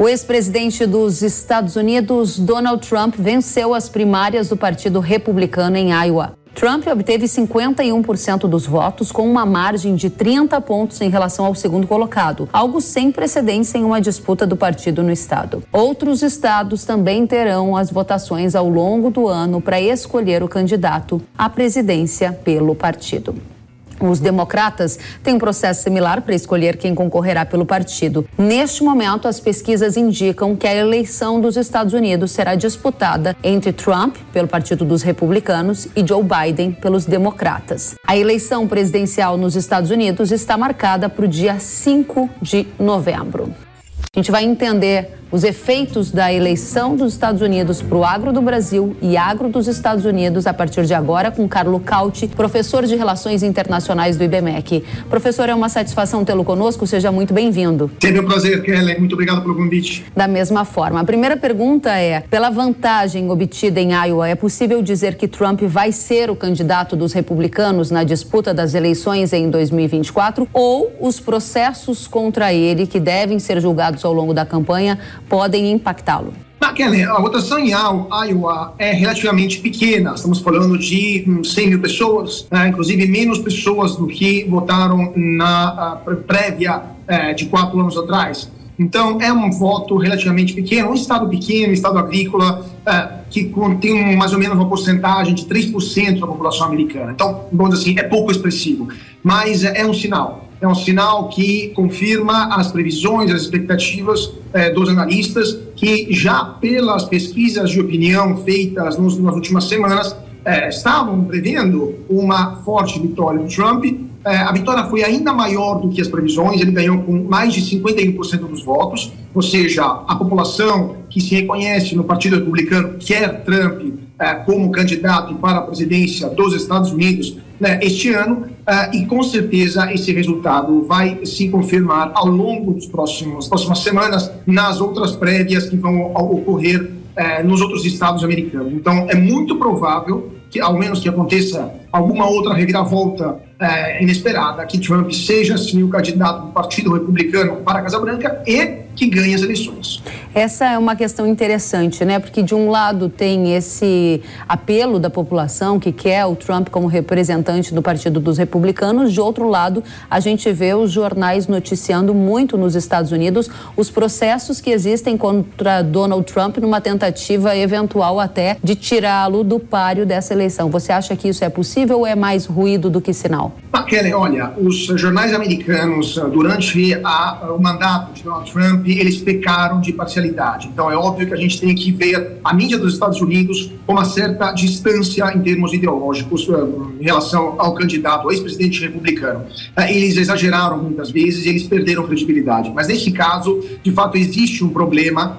O ex-presidente dos Estados Unidos, Donald Trump, venceu as primárias do Partido Republicano em Iowa. Trump obteve 51% dos votos, com uma margem de 30 pontos em relação ao segundo colocado, algo sem precedentes em uma disputa do partido no estado. Outros estados também terão as votações ao longo do ano para escolher o candidato à presidência pelo partido. Os democratas têm um processo similar para escolher quem concorrerá pelo partido. Neste momento, as pesquisas indicam que a eleição dos Estados Unidos será disputada entre Trump, pelo Partido dos Republicanos, e Joe Biden, pelos Democratas. A eleição presidencial nos Estados Unidos está marcada para o dia 5 de novembro. A gente vai entender os efeitos da eleição dos Estados Unidos para o agro do Brasil e agro dos Estados Unidos a partir de agora com Carlo Cauti, professor de Relações Internacionais do IBMEC. Professor, é uma satisfação tê-lo conosco, seja muito bem-vindo. Sempre um prazer, Kelly. Muito obrigado pelo convite. Da mesma forma, a primeira pergunta é, pela vantagem obtida em Iowa, é possível dizer que Trump vai ser o candidato dos republicanos na disputa das eleições em 2024 ou os processos contra ele, que devem ser julgados ao longo da campanha, podem impactá-lo? Kelly, a votação em Iowa é relativamente pequena. Estamos falando de 100 mil pessoas, né? inclusive menos pessoas do que votaram na prévia é, de quatro anos atrás. Então, é um voto relativamente pequeno, um estado pequeno, um estado agrícola, é, que tem mais ou menos uma porcentagem de 3% da população americana. Então, vamos dizer assim, é pouco expressivo, mas é um sinal é um sinal que confirma as previsões, as expectativas eh, dos analistas, que já pelas pesquisas de opinião feitas nos, nas últimas semanas, eh, estavam prevendo uma forte vitória do Trump. Eh, a vitória foi ainda maior do que as previsões, ele ganhou com mais de 51% dos votos, ou seja, a população que se reconhece no Partido Republicano quer Trump como candidato para a presidência dos Estados Unidos né, este ano uh, e com certeza esse resultado vai se confirmar ao longo dos próximos próximas semanas nas outras prévias que vão ocorrer uh, nos outros estados americanos. Então é muito provável que ao menos que aconteça alguma outra reviravolta uh, inesperada, que Trump seja sim o candidato do Partido Republicano para a Casa Branca e que ganhe as eleições. Essa é uma questão interessante, né? Porque de um lado tem esse apelo da população que quer o Trump como representante do Partido dos Republicanos, de outro lado, a gente vê os jornais noticiando muito nos Estados Unidos os processos que existem contra Donald Trump numa tentativa eventual até de tirá-lo do páreo dessa eleição. Você acha que isso é possível ou é mais ruído do que sinal? Ah, Kelly, olha, os jornais americanos, durante a, o mandato de Donald Trump, eles pecaram de parcialidade. Então, é óbvio que a gente tem que ver a mídia dos Estados Unidos com uma certa distância em termos ideológicos eh, em relação ao candidato, ao ex-presidente republicano. Eh, eles exageraram muitas vezes e eles perderam credibilidade. Mas, nesse caso, de fato, existe um problema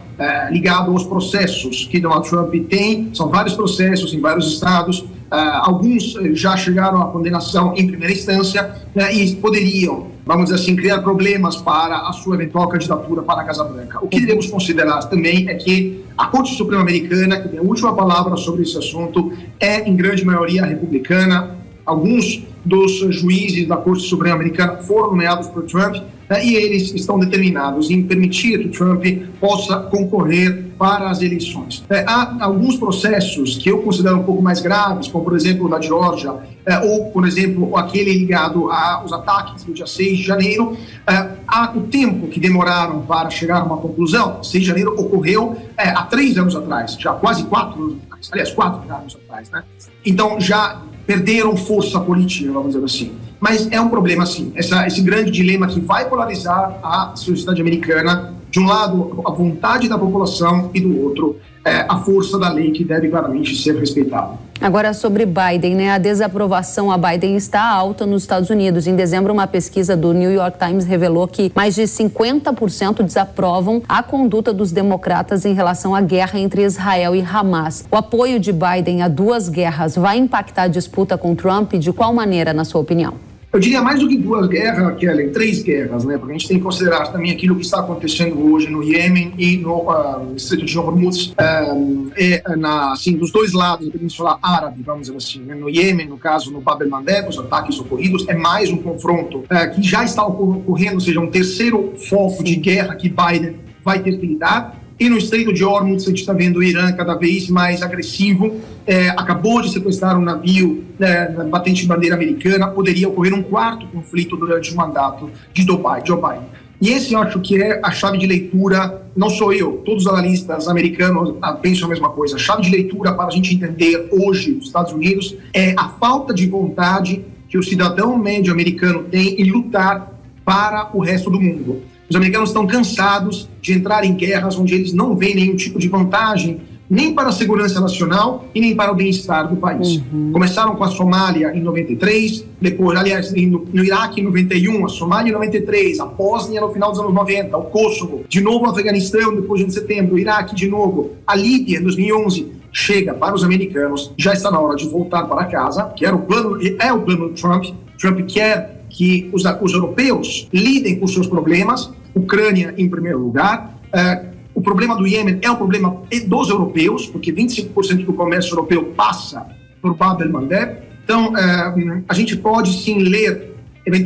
ligado aos processos que Donald Trump tem. São vários processos em vários estados. É, alguns já chegaram à condenação em primeira instância né, e poderiam vamos dizer assim, criar problemas para a sua eventual candidatura para a Casa Branca. O que devemos considerar também é que a Corte Suprema Americana, que tem a última palavra sobre esse assunto, é em grande maioria republicana. Alguns dos juízes da Corte Suprema Americana foram nomeados por Trump né, e eles estão determinados em permitir que Trump possa concorrer para as eleições. É, há alguns processos que eu considero um pouco mais graves, como por exemplo o da Geórgia, é, ou por exemplo aquele ligado aos ataques do dia 6 de janeiro. É, há o tempo que demoraram para chegar a uma conclusão. 6 de janeiro ocorreu é, há três anos atrás, já quase quatro anos atrás, aliás, quatro anos atrás. Né? Então já perderam força política, vamos dizer assim. Mas é um problema, sim, essa, esse grande dilema que vai polarizar a sociedade americana. De um lado, a vontade da população e do outro, é, a força da lei que deve claramente ser respeitada. Agora sobre Biden, né? A desaprovação a Biden está alta nos Estados Unidos. Em dezembro, uma pesquisa do New York Times revelou que mais de 50% desaprovam a conduta dos democratas em relação à guerra entre Israel e Hamas. O apoio de Biden a duas guerras vai impactar a disputa com Trump? De qual maneira, na sua opinião? Eu diria mais do que duas guerras, Kelly, três guerras, né? Porque a gente tem que considerar também aquilo que está acontecendo hoje no Iêmen e no uh, Estreito de Hormuz, uh, e, na, assim, dos dois lados da Península Árabe, vamos dizer assim. Né? No Iêmen, no caso, no Bab el-Mandeb, os ataques ocorridos, é mais um confronto uh, que já está ocorrendo, ou seja, um terceiro foco de guerra que Biden vai ter que lidar. E no Estreito de Hormuz, a gente está vendo o Irã cada vez mais agressivo. É, acabou de sequestrar um navio né, batente de bandeira americana. Poderia ocorrer um quarto conflito durante o mandato de Joe Biden. E esse eu acho que é a chave de leitura, não sou eu, todos os analistas americanos ah, pensam a mesma coisa. A chave de leitura para a gente entender hoje os Estados Unidos é a falta de vontade que o cidadão médio americano tem em lutar para o resto do mundo. Os americanos estão cansados de entrar em guerras onde eles não veem nenhum tipo de vantagem, nem para a segurança nacional e nem para o bem-estar do país. Uhum. Começaram com a Somália em 93, depois, aliás, no, Iraque em 91, a Somália em 93, a Bósnia no final dos anos 90, o Kosovo, de novo o Afeganistão depois de setembro, o Iraque de novo, a Líbia em 2011 chega para os americanos, já está na hora de voltar para casa, que era o plano, é o plano do Trump. Trump quer que os, os europeus lidem com seus problemas, Ucrânia em primeiro lugar. É, o problema do Iêmen é um problema dos europeus, porque 25% do comércio europeu passa por Bab el-Mandeb. Então, é, a gente pode sim ler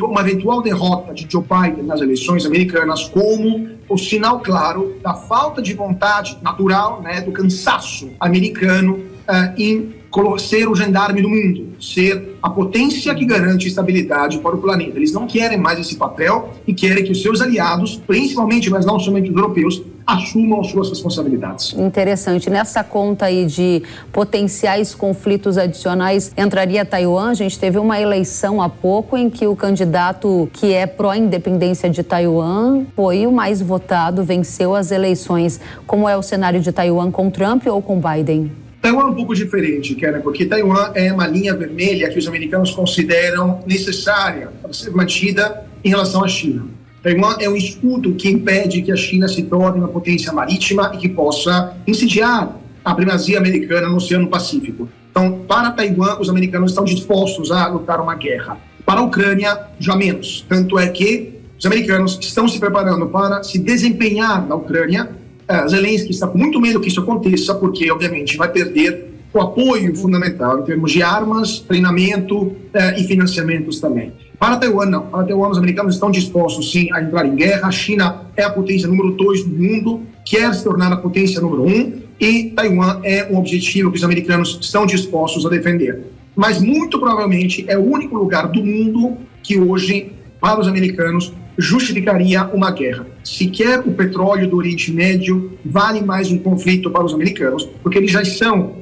uma eventual derrota de Joe Biden nas eleições americanas como o sinal claro da falta de vontade natural, né, do cansaço americano uh, em ser o gendarme do mundo, ser a potência que garante estabilidade para o planeta. Eles não querem mais esse papel e querem que os seus aliados, principalmente, mas não somente os europeus, assumam suas responsabilidades. Interessante. Nessa conta aí de potenciais conflitos adicionais, entraria Taiwan. A gente teve uma eleição há pouco em que o candidato que é pró-independência de Taiwan foi o mais votado, venceu as eleições. Como é o cenário de Taiwan com Trump ou com Biden? Taiwan é um pouco diferente, Karen, porque Taiwan é uma linha vermelha que os americanos consideram necessária para ser mantida em relação à China. Taiwan é um escudo que impede que a China se torne uma potência marítima e que possa incendiar a primazia americana no Oceano Pacífico. Então, para Taiwan, os americanos estão dispostos a lutar uma guerra. Para a Ucrânia, já menos. Tanto é que os americanos estão se preparando para se desempenhar na Ucrânia é, Zelensky está com muito medo que isso aconteça, porque, obviamente, vai perder o apoio fundamental em termos de armas, treinamento é, e financiamentos também. Para Taiwan, não. Para Taiwan, os americanos estão dispostos, sim, a entrar em guerra. A China é a potência número dois do mundo, quer se tornar a potência número um, e Taiwan é um objetivo que os americanos estão dispostos a defender. Mas, muito provavelmente, é o único lugar do mundo que hoje, para os americanos, justificaria uma guerra. Sequer o petróleo do Oriente Médio vale mais um conflito para os americanos, porque eles já são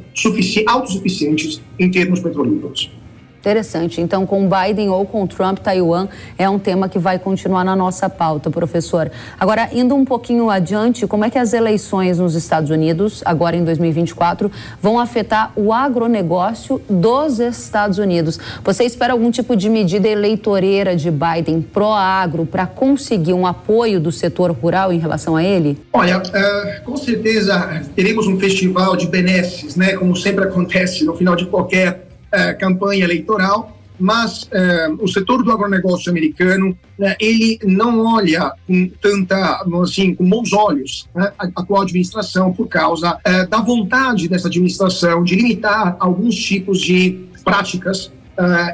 autossuficientes em termos petrolíferos. Interessante. Então, com Biden ou com Trump, Taiwan é um tema que vai continuar na nossa pauta, professor. Agora, indo um pouquinho adiante, como é que as eleições nos Estados Unidos, agora em 2024, vão afetar o agronegócio dos Estados Unidos? Você espera algum tipo de medida eleitoreira de Biden pró-agro para conseguir um apoio do setor rural em relação a ele? Olha, uh, com certeza teremos um festival de benesses, né? Como sempre acontece no final de qualquer é, campanha eleitoral, mas é, o setor do agronegócio americano né, ele não olha com tanta assim com bons olhos né, a atual administração por causa é, da vontade dessa administração de limitar alguns tipos de práticas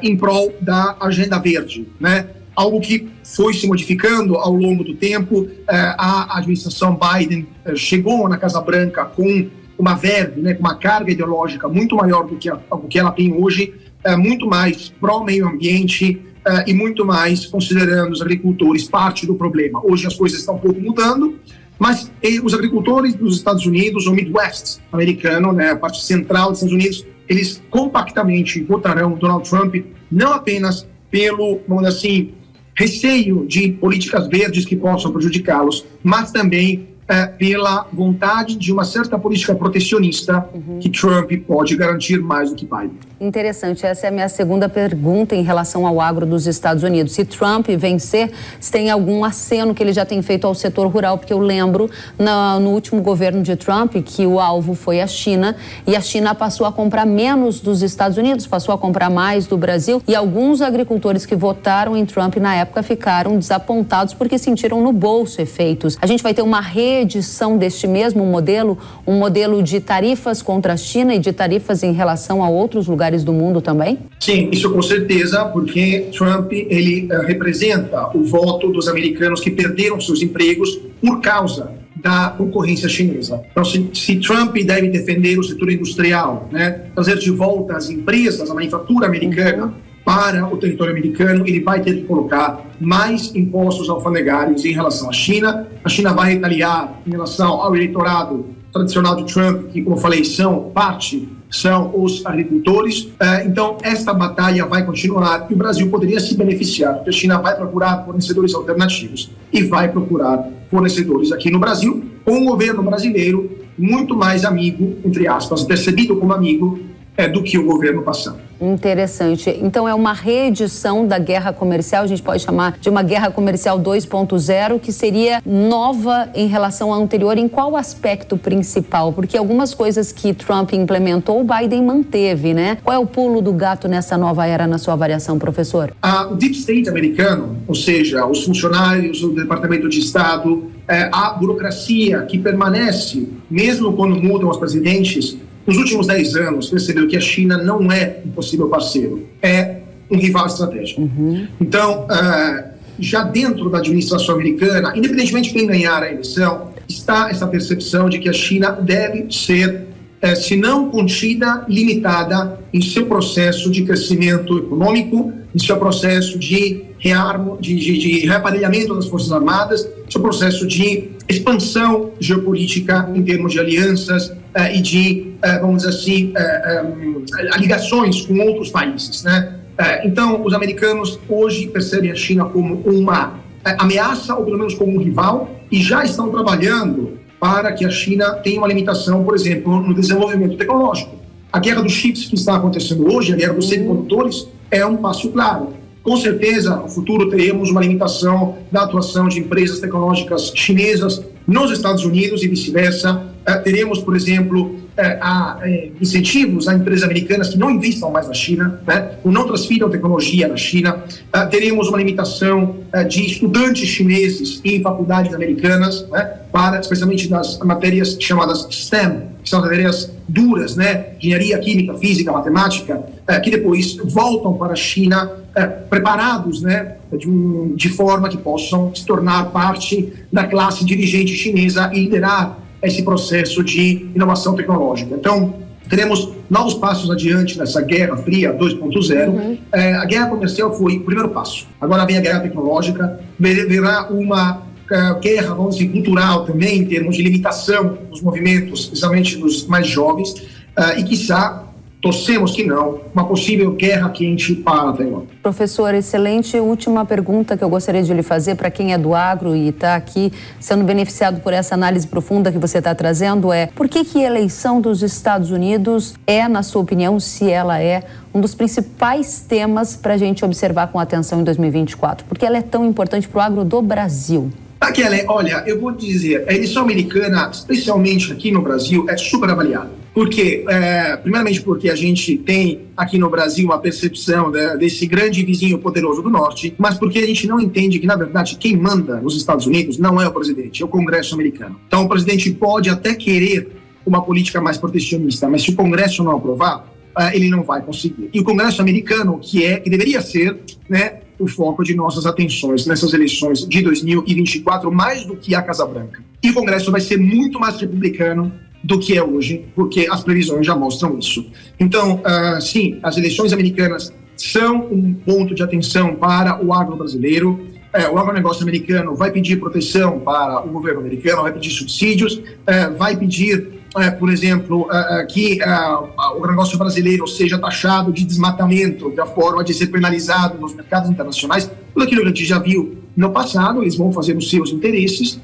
em prol da agenda verde, né? Algo que foi se modificando ao longo do tempo. a administração Biden chegou na Casa Branca com uma verve, né, com uma carga ideológica muito maior do que, a, do que ela tem hoje, é, muito mais pró-meio ambiente é, e muito mais considerando os agricultores parte do problema. Hoje as coisas estão um pouco mudando, mas e, os agricultores dos Estados Unidos, o Midwest americano, né, a parte central dos Estados Unidos, eles compactamente votarão Donald Trump, não apenas pelo, vamos dizer assim, receio de políticas verdes que possam prejudicá-los, mas também é, pela vontade de uma certa política protecionista uhum. que Trump pode garantir mais do que Biden. Interessante, essa é a minha segunda pergunta em relação ao agro dos Estados Unidos. Se Trump vencer, se tem algum aceno que ele já tem feito ao setor rural, porque eu lembro no, no último governo de Trump que o alvo foi a China e a China passou a comprar menos dos Estados Unidos, passou a comprar mais do Brasil e alguns agricultores que votaram em Trump na época ficaram desapontados porque sentiram no bolso efeitos. A gente vai ter uma reedição deste mesmo modelo, um modelo de tarifas contra a China e de tarifas em relação a outros lugares do mundo também? Sim, isso com certeza, porque Trump ele uh, representa o voto dos americanos que perderam seus empregos por causa da concorrência chinesa. Então, se, se, Trump deve defender o setor industrial, né, trazer de volta as empresas, a manufatura americana uhum. Para o território americano, ele vai ter que colocar mais impostos alfandegários em relação à China. A China vai retaliar em relação ao eleitorado tradicional de Trump, que, como eu falei, são parte são os agricultores. É, então, esta batalha vai continuar e o Brasil poderia se beneficiar, porque a China vai procurar fornecedores alternativos e vai procurar fornecedores aqui no Brasil, com um governo brasileiro muito mais amigo, entre aspas, percebido como amigo, é, do que o governo passado. Interessante. Então é uma reedição da guerra comercial, a gente pode chamar de uma guerra comercial 2.0, que seria nova em relação à anterior. Em qual aspecto principal? Porque algumas coisas que Trump implementou, o Biden manteve, né? Qual é o pulo do gato nessa nova era, na sua avaliação, professor? o Deep State americano, ou seja, os funcionários do Departamento de Estado, é, a burocracia que permanece, mesmo quando mudam os presidentes, nos últimos 10 anos, percebeu que a China não é um possível parceiro, é um rival estratégico. Uhum. Então, uh, já dentro da administração americana, independentemente de quem ganhar a eleição, está essa percepção de que a China deve ser, uh, se não contida, limitada em seu processo de crescimento econômico, em seu processo de, rearmo, de, de, de reaparelhamento das Forças Armadas, seu processo de expansão geopolítica em termos de alianças uh, e de, uh, vamos dizer assim, um, eh, ligações com outros países. Né? então, os americanos hoje percebem a China como uma ameaça, ou pelo menos como um rival, e já estão trabalhando para que a China tenha uma limitação, por exemplo, no desenvolvimento tecnológico. A guerra dos chips que está acontecendo hoje, a guerra dos semicondutores, é um passo claro. Com certeza, no futuro teremos uma limitação da atuação de empresas tecnológicas chinesas nos Estados Unidos e vice-versa. Eh, teremos, por exemplo, eh, a, eh, incentivos a empresas americanas que não investam mais na China, né, ou não transfiram tecnologia na China. teremos uma limitação de estudantes chineses em faculdades americanas, né, para especialmente das matérias chamadas STEM, que são matérias duras, né, engenharia química, física, matemática, que depois voltam para a China preparados, né, de, um, de forma que possam se tornar parte da classe dirigente chinesa e liderar esse processo de inovação tecnológica. Então, teremos novos passos adiante nessa Guerra Fria 2.0. Uhum. É, a guerra comercial foi o primeiro passo. Agora vem a guerra tecnológica, verá uma uh, guerra, vamos dizer, cultural também, em termos de limitação dos movimentos, especialmente dos mais jovens, uh, e, quiçá, torcemos que não, uma possível guerra quente para Taiwan. Professor, excelente última pergunta que eu gostaria de lhe fazer para quem é do agro e está aqui sendo beneficiado por essa análise profunda que você está trazendo é por que, que a eleição dos Estados Unidos é, na sua opinião, se ela é, um dos principais temas para a gente observar com atenção em 2024? Porque ela é tão importante para o agro do Brasil. Aquela, olha, eu vou dizer, a eleição americana, especialmente aqui no Brasil, é super avaliada. Por quê? É, primeiramente porque a gente tem aqui no Brasil uma percepção de, desse grande vizinho poderoso do Norte, mas porque a gente não entende que, na verdade, quem manda nos Estados Unidos não é o presidente, é o Congresso americano. Então, o presidente pode até querer uma política mais protecionista, mas se o Congresso não aprovar, é, ele não vai conseguir. E o Congresso americano, que é, que deveria ser, né, o foco de nossas atenções nessas eleições de 2024, mais do que a Casa Branca. E o Congresso vai ser muito mais republicano do que é hoje, porque as previsões já mostram isso. Então, uh, sim, as eleições americanas são um ponto de atenção para o agro brasileiro. É, o agronegócio americano vai pedir proteção para o governo americano, vai pedir subsídios, é, vai pedir, é, por exemplo, é, é, que é, o agronegócio brasileiro seja taxado de desmatamento, da forma de ser penalizado nos mercados internacionais, tudo aquilo que a gente já viu no passado, eles vão fazer os seus interesses,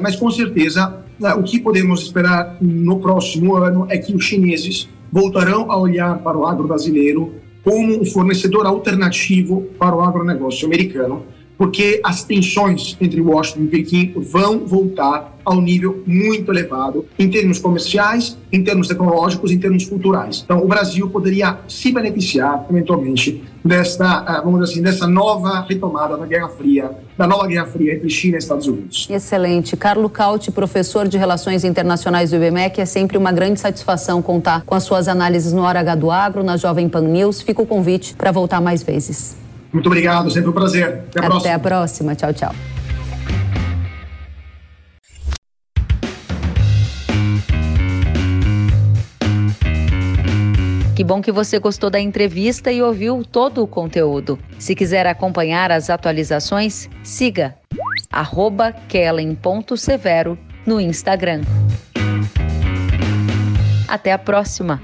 mas com certeza o que podemos esperar no próximo ano é que os chineses voltarão a olhar para o agro brasileiro como um fornecedor alternativo para o agronegócio americano, porque as tensões entre Washington e Pequim vão voltar ao nível muito elevado em termos comerciais, em termos tecnológicos, em termos culturais. Então, o Brasil poderia se beneficiar, eventualmente, desta, ah, vamos dizer assim, dessa nova retomada da Guerra Fria, da nova Guerra Fria entre China e Estados Unidos. Excelente. Carlo Cauti, professor de Relações Internacionais do IBMEC, é sempre uma grande satisfação contar com as suas análises no Hora H do Agro, na Jovem Pan News. Fica o convite para voltar mais vezes. Muito obrigado, sempre um prazer. Até a Até próxima. A próxima. Tchau, tchau. Que bom que você gostou da entrevista e ouviu todo o conteúdo. Se quiser acompanhar as atualizações, siga kellen.severo no Instagram. Até a próxima!